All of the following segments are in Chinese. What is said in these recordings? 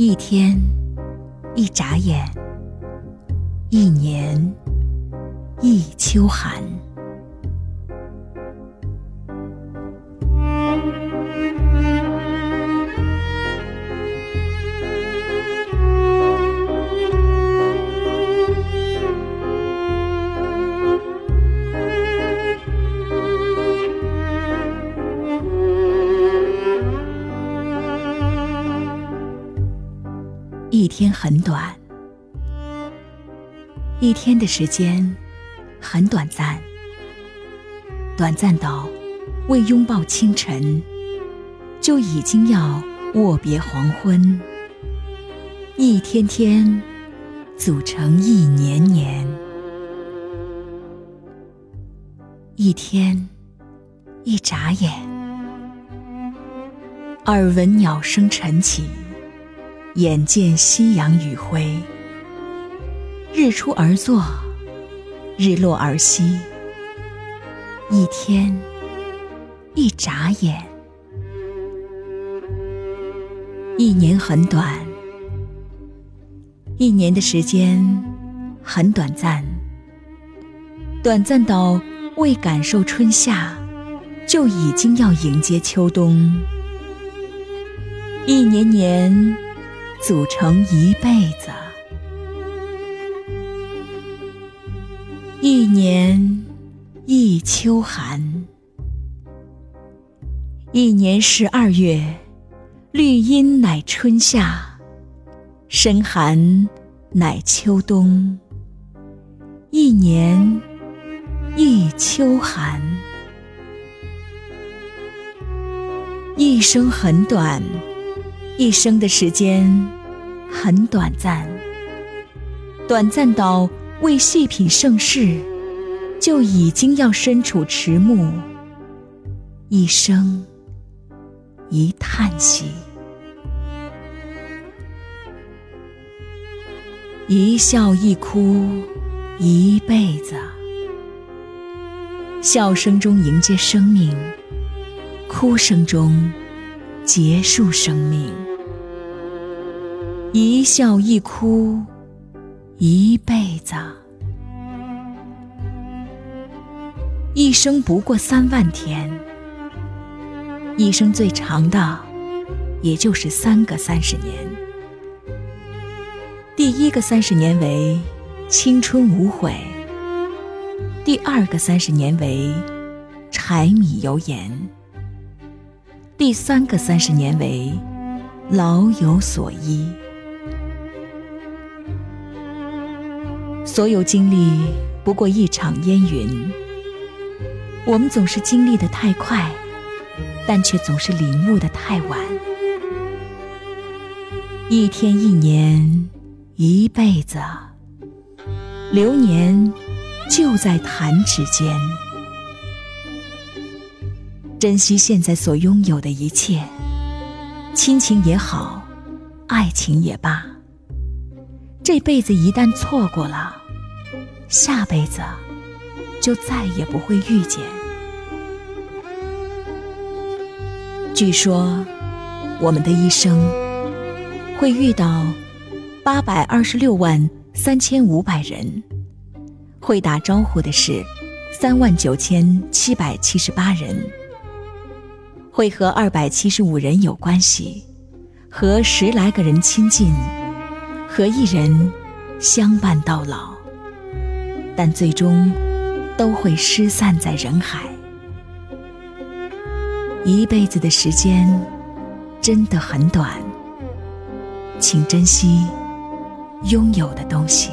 一天，一眨眼，一年，一秋寒。一天很短，一天的时间很短暂，短暂到未拥抱清晨，就已经要握别黄昏。一天天组成一年年，一天一眨眼，耳闻鸟声晨起。眼见夕阳余晖，日出而作，日落而息。一天，一眨眼；一年很短，一年的时间很短暂，短暂到未感受春夏，就已经要迎接秋冬。一年年。组成一辈子，一年一秋寒，一年十二月，绿阴乃春夏，深寒乃秋冬。一年一秋寒，一生很短。一生的时间很短暂，短暂到为细品盛世，就已经要身处迟暮。一生一叹息，一笑一哭，一辈子。笑声中迎接生命，哭声中结束生命。一笑一哭，一辈子。一生不过三万天，一生最长的，也就是三个三十年。第一个三十年为青春无悔，第二个三十年为柴米油盐，第三个三十年为老有所依。所有经历不过一场烟云，我们总是经历的太快，但却总是领悟的太晚。一天一年一辈子，流年就在弹指间。珍惜现在所拥有的一切，亲情也好，爱情也罢，这辈子一旦错过了。下辈子就再也不会遇见。据说，我们的一生会遇到八百二十六万三千五百人，会打招呼的是三万九千七百七十八人，会和二百七十五人有关系，和十来个人亲近，和一人相伴到老。但最终都会失散在人海。一辈子的时间真的很短，请珍惜拥有的东西。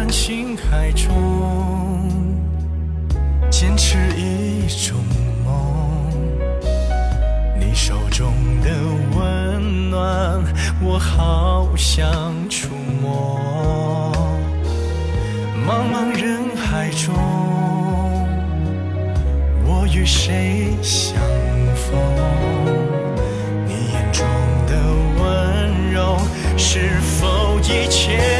浩瀚星海中，坚持一种梦。你手中的温暖，我好想触摸。茫茫人海中，我与谁相逢？你眼中的温柔，是否一切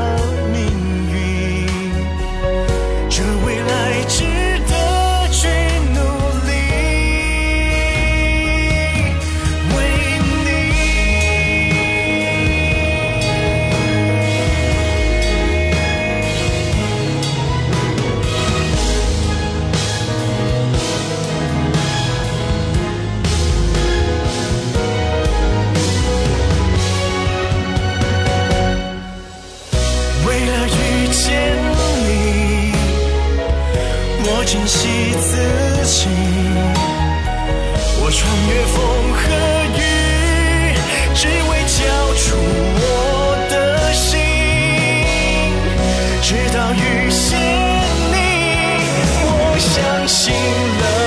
相信了。